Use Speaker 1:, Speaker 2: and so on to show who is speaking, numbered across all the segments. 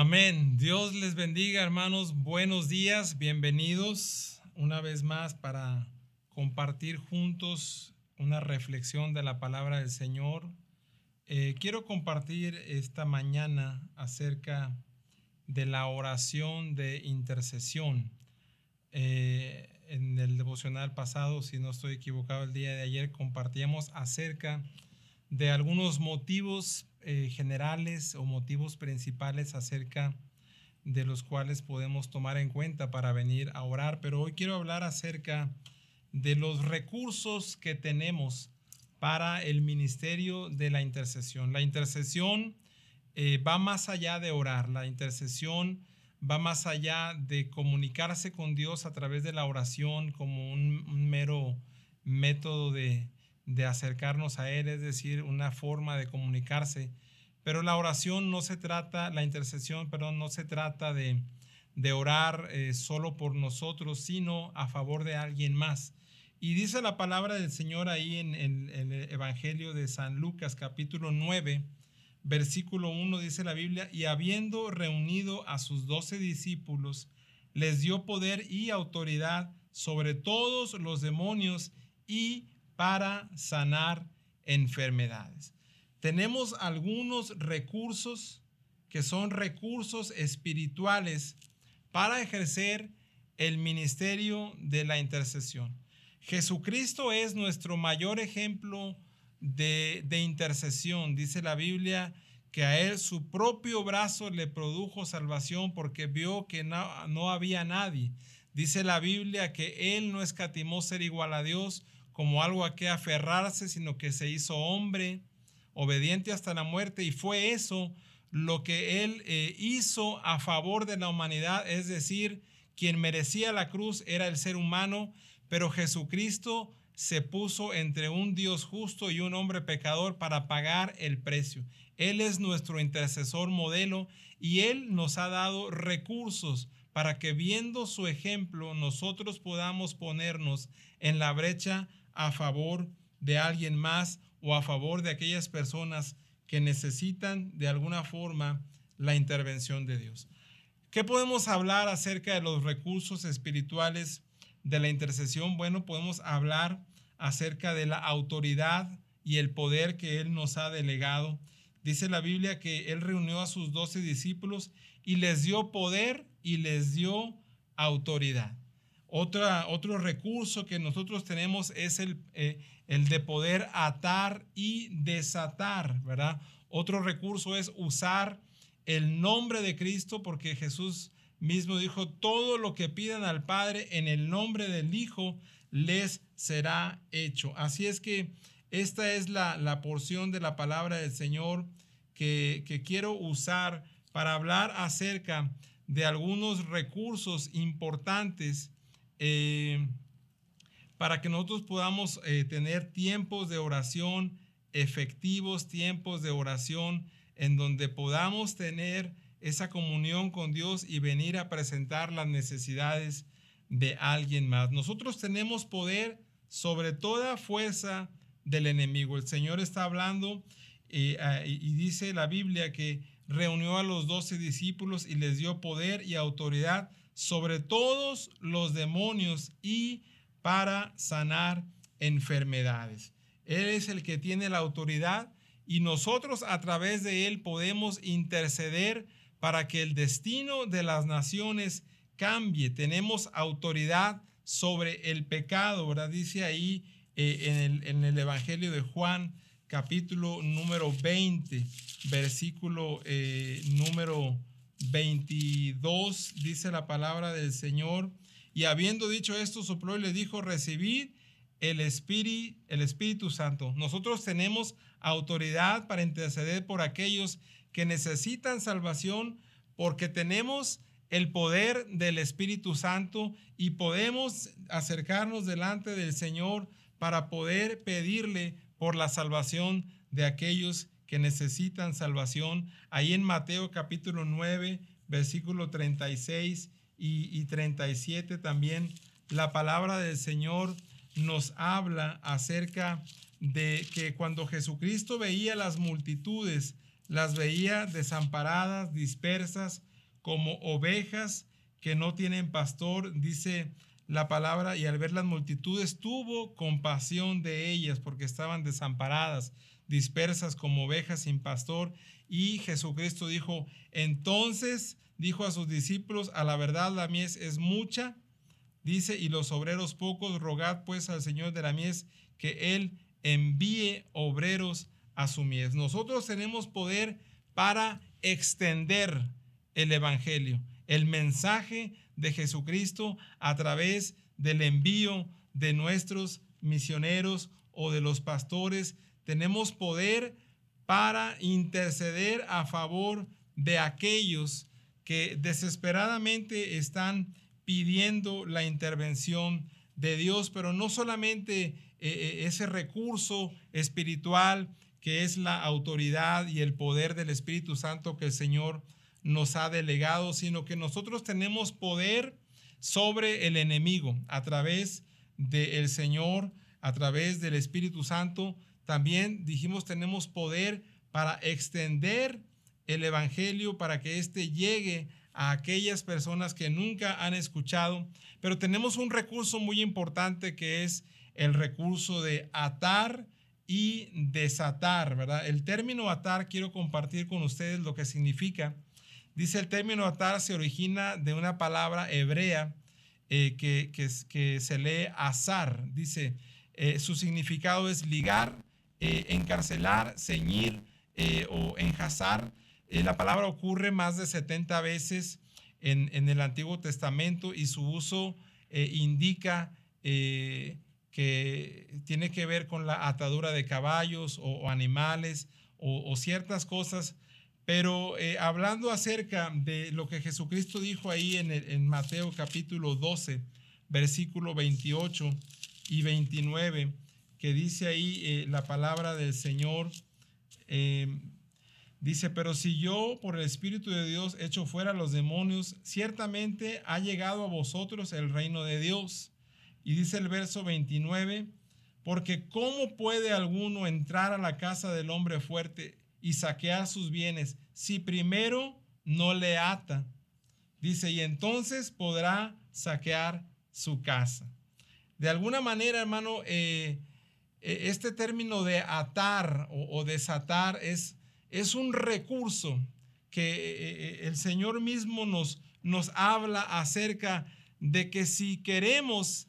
Speaker 1: Amén. Dios les bendiga, hermanos. Buenos días, bienvenidos una vez más para compartir juntos una reflexión de la palabra del Señor. Eh, quiero compartir esta mañana acerca de la oración de intercesión. Eh, en el devocional pasado, si no estoy equivocado, el día de ayer compartíamos acerca de algunos motivos eh, generales o motivos principales acerca de los cuales podemos tomar en cuenta para venir a orar, pero hoy quiero hablar acerca de los recursos que tenemos para el ministerio de la intercesión. La intercesión eh, va más allá de orar, la intercesión va más allá de comunicarse con Dios a través de la oración como un, mero método de, acercarnos a Él, es decir, una forma de comunicarse. Pero la oración no se trata, la intercesión, perdón, no se trata de, orar eh, solo por nosotros, sino a favor de alguien más. Y dice la palabra del Señor ahí en, en el Evangelio de San Lucas capítulo 9, versículo 1 dice la Biblia, y habiendo reunido a sus doce discípulos, les dio poder y autoridad sobre todos los demonios y para sanar enfermedades. Tenemos algunos recursos que son recursos espirituales para ejercer el ministerio de la intercesión. Jesucristo es nuestro mayor ejemplo de, intercesión. Dice la Biblia que a él su propio brazo le produjo salvación porque vio que no, no había nadie. Dice la Biblia que él no escatimó ser igual a Dios como algo a que aferrarse, sino que se hizo hombre, obediente hasta la muerte, y fue eso lo que él eh, hizo a favor de la humanidad, es decir, quien merecía la cruz era el ser humano, pero Jesucristo se puso entre un Dios justo y un hombre pecador para pagar el precio. Él es nuestro intercesor modelo y Él nos ha dado recursos para que viendo su ejemplo nosotros podamos ponernos en la brecha a favor de alguien más o a favor de aquellas personas que necesitan de alguna forma la intervención de Dios. ¿Qué podemos hablar acerca de los recursos espirituales de la intercesión? Bueno, podemos hablar acerca de la autoridad y el poder que Él nos ha delegado. Dice la Biblia que Él reunió a sus doce discípulos y les dio poder y les dio autoridad. Otra, otro recurso que nosotros tenemos es el, eh, el de poder atar y desatar, ¿verdad? Otro recurso es usar el nombre de Cristo porque Jesús mismo dijo, todo lo que pidan al Padre en el nombre del Hijo les será hecho. Así es que esta es la, porción de la palabra del Señor que, quiero usar para hablar acerca de algunos recursos importantes eh, para que nosotros podamos eh, tener tiempos de oración efectivos, tiempos de oración en donde podamos tener esa comunión con Dios y venir a presentar las necesidades de alguien más. Nosotros tenemos poder sobre toda fuerza del enemigo. El Señor está hablando eh, y dice la Biblia que reunió a los doce discípulos y les dio poder y autoridad sobre todos los demonios y para sanar enfermedades. Él es el que tiene la autoridad y nosotros a través de él podemos interceder para que el destino de las naciones cambie. Tenemos autoridad sobre el pecado, ¿verdad? Dice ahí eh, en, el, Evangelio de Juan, capítulo número 20, versículo eh, número 22, dice la palabra del Señor. Y habiendo dicho esto, sopló y le dijo, recibid el Espíritu, el Espíritu Santo. Nosotros tenemos autoridad para interceder por aquellos que necesitan salvación porque tenemos el poder del Espíritu Santo y podemos acercarnos delante del Señor para poder pedirle por la salvación de aquellos que necesitan salvación. Ahí en Mateo capítulo 9, versículo 36 y, y 37 también la palabra del Señor nos habla acerca de que cuando Jesucristo veía las multitudes, las veía desamparadas, dispersas, como ovejas que no tienen pastor, dice la palabra, y al ver las multitudes tuvo compasión de ellas porque estaban desamparadas, dispersas como ovejas sin pastor. Y Jesucristo dijo, entonces dijo a sus discípulos, a la verdad la mies es mucha, dice, y los obreros pocos, rogad pues al Señor de la mies que Él envíe obreros a su mies. Nosotros tenemos poder para extender el Evangelio, el mensaje de Jesucristo a través del envío de nuestros misioneros o de los pastores. Tenemos poder para interceder a favor de aquellos que desesperadamente están pidiendo la intervención de Dios, pero no solamente eh, eh, ese recurso espiritual que es la autoridad y el poder del Espíritu Santo que el Señor nos ha delegado, sino que nosotros tenemos poder sobre el enemigo a través del Señor, a través del Espíritu Santo. También dijimos tenemos poder para extender el Evangelio, para que éste llegue a aquellas personas que nunca han escuchado. Pero tenemos un recurso muy importante que es el recurso de atar y desatar, ¿verdad? El término atar quiero compartir con ustedes lo que significa. Dice el término atar se origina de una palabra hebrea eh, que, que, se lee azar. Dice, eh, su significado es ligar, eh, encarcelar, ceñir o enjazar. la palabra ocurre más de 70 veces en, el Antiguo Testamento y su uso indica que tiene que ver con la atadura de caballos o, animales o, ciertas cosas pero eh, hablando acerca de lo que Jesucristo dijo ahí en, en Mateo capítulo 12, versículo 28 y 29, que dice ahí eh, la palabra del Señor, em, dice, pero si yo por el Espíritu de Dios echo fuera los demonios, ciertamente ha llegado a vosotros el reino de Dios. Y dice el verso 29, porque ¿cómo puede alguno entrar a la casa del hombre fuerte y saquear sus bienes si primero no le ata. Dice, y entonces podrá saquear su casa. De alguna manera, hermano, eh, eh, este término de atar o, desatar es, es, un recurso que eh, el Señor mismo nos, nos habla acerca de que si queremos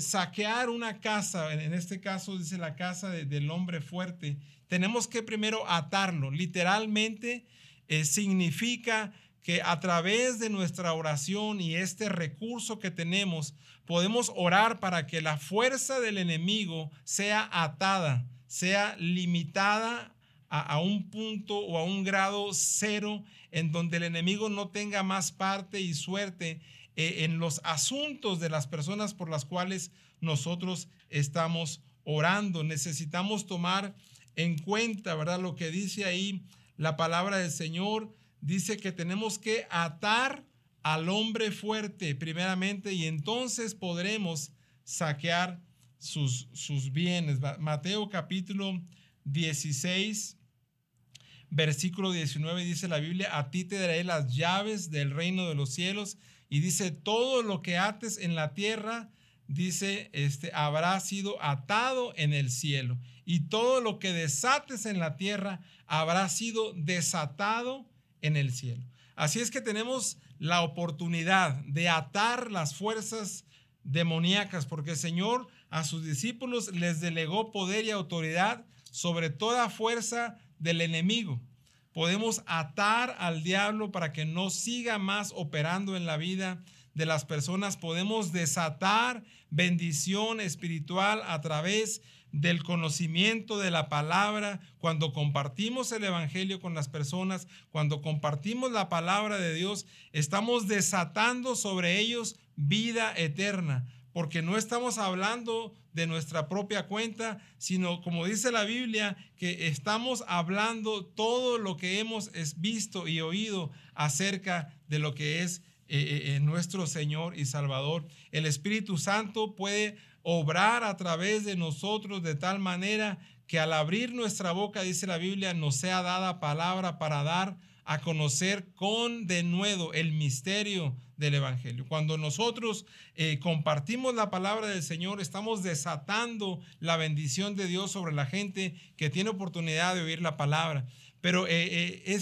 Speaker 1: saquear una casa, en este caso dice la casa del hombre fuerte, tenemos que primero atarlo. Literalmente eh, significa que a través de nuestra oración y este recurso que tenemos, podemos orar para que la fuerza del enemigo sea atada, sea limitada a, un punto o a un grado cero en donde el enemigo no tenga más parte y suerte eh, en los asuntos de las personas por las cuales nosotros estamos orando. Necesitamos tomar en cuenta, ¿verdad? Lo que dice ahí la palabra del Señor. Dice que tenemos que atar al hombre fuerte primeramente y entonces podremos saquear sus, sus bienes. Mateo capítulo 16, versículo 19 dice la Biblia, a ti te daré las llaves del reino de los cielos y dice, todo lo que ates en la tierra, dice, este, habrá sido atado en el cielo y todo lo que desates en la tierra habrá sido desatado en el cielo. Así es que tenemos la oportunidad de atar las fuerzas demoníacas, porque el Señor a sus discípulos les delegó poder y autoridad sobre toda fuerza del enemigo. Podemos atar al diablo para que no siga más operando en la vida de las personas. Podemos desatar bendición espiritual a través del conocimiento de la palabra, cuando compartimos el Evangelio con las personas, cuando compartimos la palabra de Dios, estamos desatando sobre ellos vida eterna, porque no estamos hablando de nuestra propia cuenta, sino como dice la Biblia, que estamos hablando todo lo que hemos visto y oído acerca de lo que es eh, eh, eh, nuestro Señor y Salvador. El Espíritu Santo puede obrar a través de nosotros de tal manera que al abrir nuestra boca, dice la Biblia, nos sea dada palabra para dar a conocer con denuedo el misterio del Evangelio. Cuando nosotros eh, compartimos la palabra del Señor, estamos desatando la bendición de Dios sobre la gente que tiene oportunidad de oír la palabra. Pero eh, eh,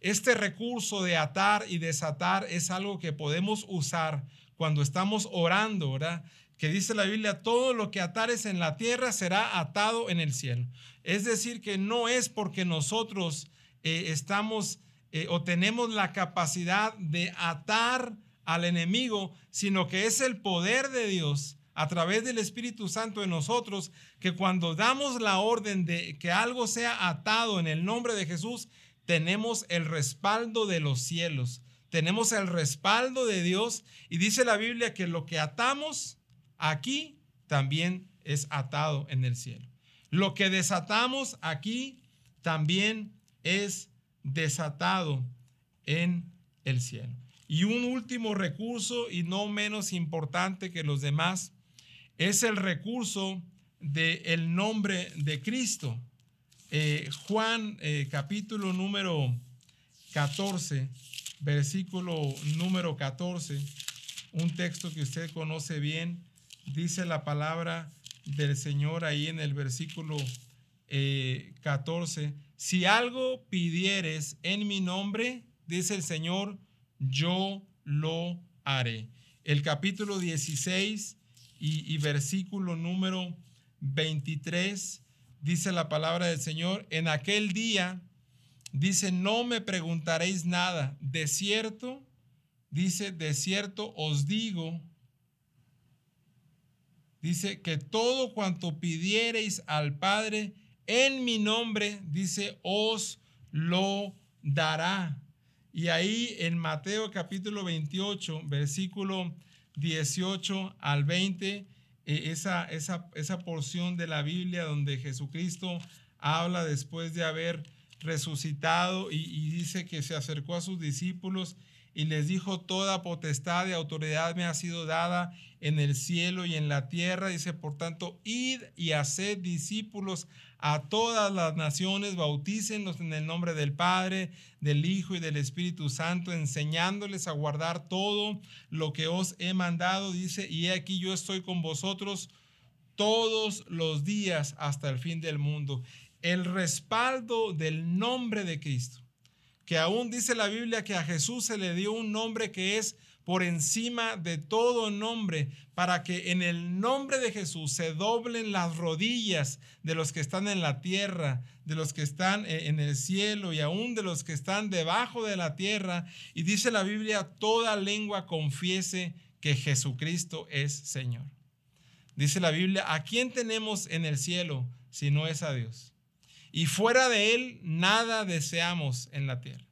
Speaker 1: este recurso de atar y desatar es algo que podemos usar cuando estamos orando, ¿verdad? Que dice la Biblia, todo lo que atares en la tierra será atado en el cielo. Es decir, que no es porque nosotros estamos eh, o tenemos la capacidad de atar al enemigo, sino que es el poder de Dios a través del Espíritu Santo en nosotros, que cuando damos la orden de que algo sea atado en el nombre de Jesús, tenemos el respaldo de los cielos, tenemos el respaldo de Dios y dice la Biblia que lo que atamos aquí también es atado en el cielo. Lo que desatamos aquí también es desatado en el cielo. Y un último recurso, y no menos importante que los demás, es el recurso del el nombre de Cristo. Eh, Juan eh, capítulo número 14, versículo número 14, un texto que usted conoce bien, dice la palabra del Señor ahí en el versículo 14 eh, si algo pidieres en mi nombre, dice el Señor, yo lo haré. El capítulo 16 y, versículo número 23 dice la palabra del Señor, en aquel día, dice, no me preguntaréis nada, de cierto, dice, de cierto os digo, dice que todo cuanto pidiereis al Padre en mi nombre, dice, os lo dará. Y ahí en Mateo capítulo 28, versículo 18 al 20, eh, esa, esa, esa porción de la Biblia donde Jesucristo habla después de haber resucitado y, y, dice que se acercó a sus discípulos y les dijo, toda potestad y autoridad me ha sido dada en el cielo y en la tierra. Dice, por tanto, id y haced discípulos a todas las naciones, bautícenlos en el nombre del Padre, del Hijo y del Espíritu Santo, enseñándoles a guardar todo lo que os he mandado. Dice, y he aquí yo estoy con vosotros todos los días hasta el fin del mundo. El respaldo del nombre de Cristo, que aún dice la Biblia que a Jesús se le dio un nombre que es por encima de todo nombre, para que en el nombre de Jesús se doblen las rodillas de los que están en la tierra, de los que están eh, en el cielo y aún de los que están debajo de la tierra. Y dice la Biblia, toda lengua confiese que Jesucristo es Señor. Dice la Biblia, ¿a quién tenemos en el cielo si no es a Dios? Y fuera de Él, nada deseamos en la tierra.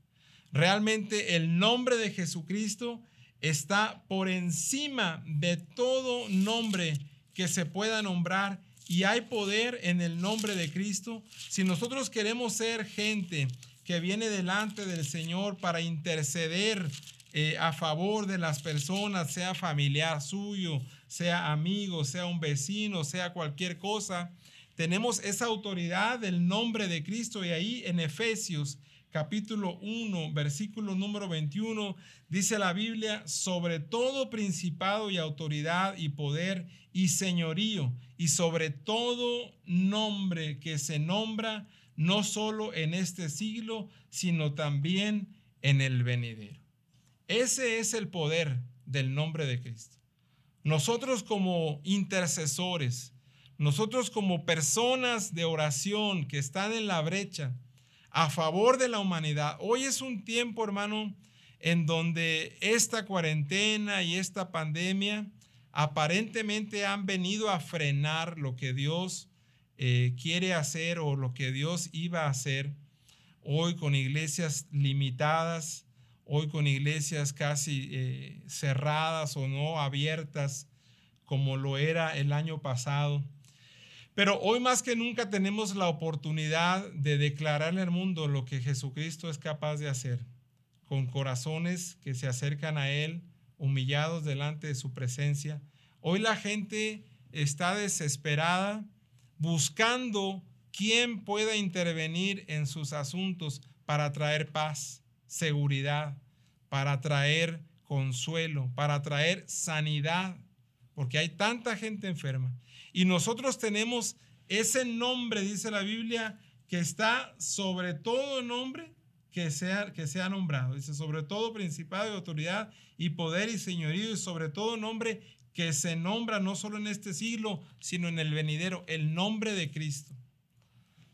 Speaker 1: Realmente el nombre de Jesucristo está por encima de todo nombre que se pueda nombrar y hay poder en el nombre de Cristo. Si nosotros queremos ser gente que viene delante del Señor para interceder eh, a favor de las personas, sea familiar suyo, sea amigo, sea un vecino, sea cualquier cosa, tenemos esa autoridad del nombre de Cristo y ahí en Efesios capítulo 1, versículo número 21, dice la Biblia, sobre todo principado y autoridad y poder y señorío, y sobre todo nombre que se nombra no solo en este siglo, sino también en el venidero. Ese es el poder del nombre de Cristo. Nosotros como intercesores, nosotros como personas de oración que están en la brecha, a favor de la humanidad. Hoy es un tiempo, hermano, en donde esta cuarentena y esta pandemia aparentemente han venido a frenar lo que Dios eh, quiere hacer o lo que Dios iba a hacer. Hoy con iglesias limitadas, hoy con iglesias casi eh, cerradas o no abiertas como lo era el año pasado. Pero hoy más que nunca tenemos la oportunidad de declararle al mundo lo que Jesucristo es capaz de hacer, con corazones que se acercan a Él, humillados delante de su presencia. Hoy la gente está desesperada buscando ¿quién pueda intervenir en sus asuntos para traer paz, seguridad, para traer consuelo, para traer sanidad? Porque hay tanta gente enferma. Y nosotros tenemos ese nombre, dice la Biblia, que está sobre todo nombre que sea, que sea nombrado. Dice, sobre todo principado y autoridad y poder y señorío y sobre todo nombre que se nombra no solo en este siglo, sino en el venidero, el nombre de Cristo.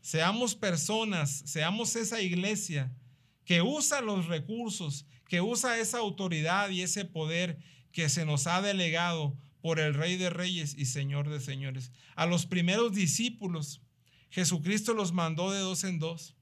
Speaker 1: Seamos personas, seamos esa iglesia que usa los recursos, que usa esa autoridad y ese poder que se nos ha delegado por el Rey de Reyes y Señor de Señores. A los primeros discípulos, Jesucristo los mandó de dos en dos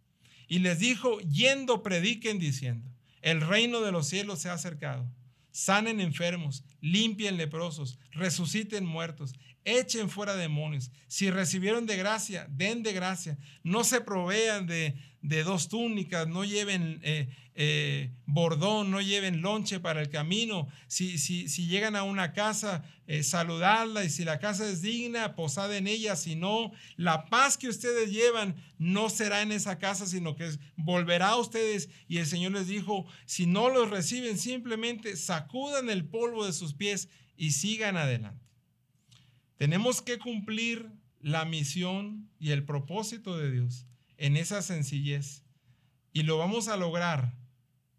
Speaker 1: y les dijo, yendo prediquen diciendo, el reino de los cielos se ha acercado. Sanen enfermos, limpien leprosos, resuciten muertos, echen fuera demonios. Si recibieron de gracia, den de gracia. No se provean de, de dos túnicas, no lleven eh, eh, bordón, no lleven lonche para el camino. Si, si, si llegan a una casa, eh, saludarla y si la casa es digna, posad en ella. Si no, la paz que ustedes llevan no será en esa casa, sino que volverá a ustedes. Y el Señor les dijo, si no los reciben, simplemente sacudan el polvo de sus pies y sigan adelante. Tenemos que cumplir la misión y el propósito de Dios en esa sencillez. Y lo vamos a lograr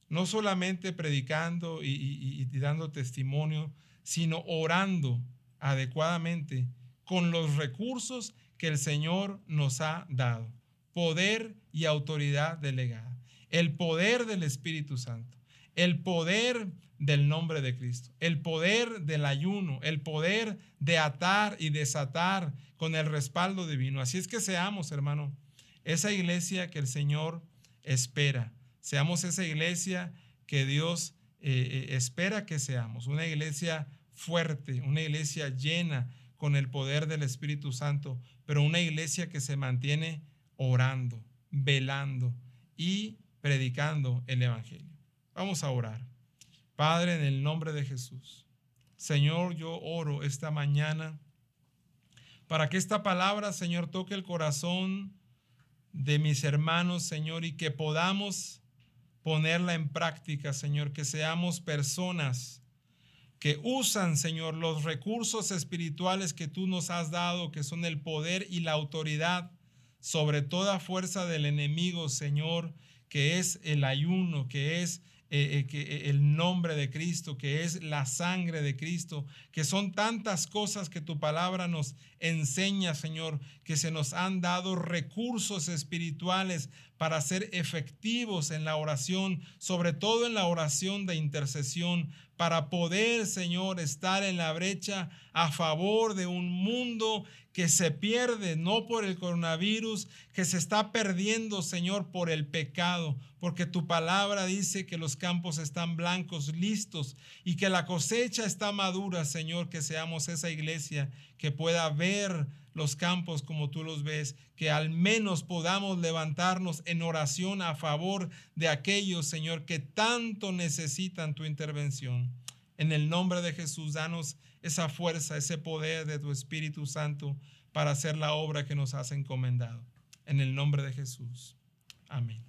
Speaker 1: no solamente predicando y, dando testimonio, sino orando adecuadamente con los recursos que el Señor nos ha dado. Poder y autoridad delegada. El poder del Espíritu Santo. El poder del nombre de Cristo. El poder del ayuno. El poder de atar y desatar con el respaldo divino. Así es que seamos, hermano, esa iglesia que el Señor espera. Seamos esa iglesia que Dios eh, eh, espera que seamos. Una iglesia fuerte, una iglesia llena con el poder del Espíritu Santo, pero una iglesia que se mantiene orando, velando y predicando el Evangelio. Vamos a orar. Padre, en el nombre de Jesús. Señor, yo oro esta mañana para que esta palabra, Señor, toque el corazón de mis hermanos, Señor, y que podamos ponerla en práctica, Señor, que seamos personas que usan, Señor, los recursos espirituales que tú nos has dado, que son el poder y la autoridad sobre toda fuerza del enemigo, Señor, que es el ayuno, que es eh, eh, que, eh, el nombre de Cristo, que es la sangre de Cristo, que son tantas cosas que tu palabra nos enseña, Señor, que se nos han dado recursos espirituales para ser efectivos en la oración, sobre todo en la oración de intercesión, para poder, Señor, estar en la brecha a favor de un mundo que se pierde no por el coronavirus, que se está perdiendo, Señor, por el pecado, porque tu palabra dice que los campos están blancos, listos, y que la cosecha está madura, Señor, que seamos esa iglesia que pueda ver los campos como tú los ves, que al menos podamos levantarnos en oración a favor de aquellos, Señor, que tanto necesitan tu intervención. En el nombre de Jesús, danos esa fuerza, ese poder de tu Espíritu Santo para hacer la obra que nos has encomendado. En el nombre de Jesús. Amén.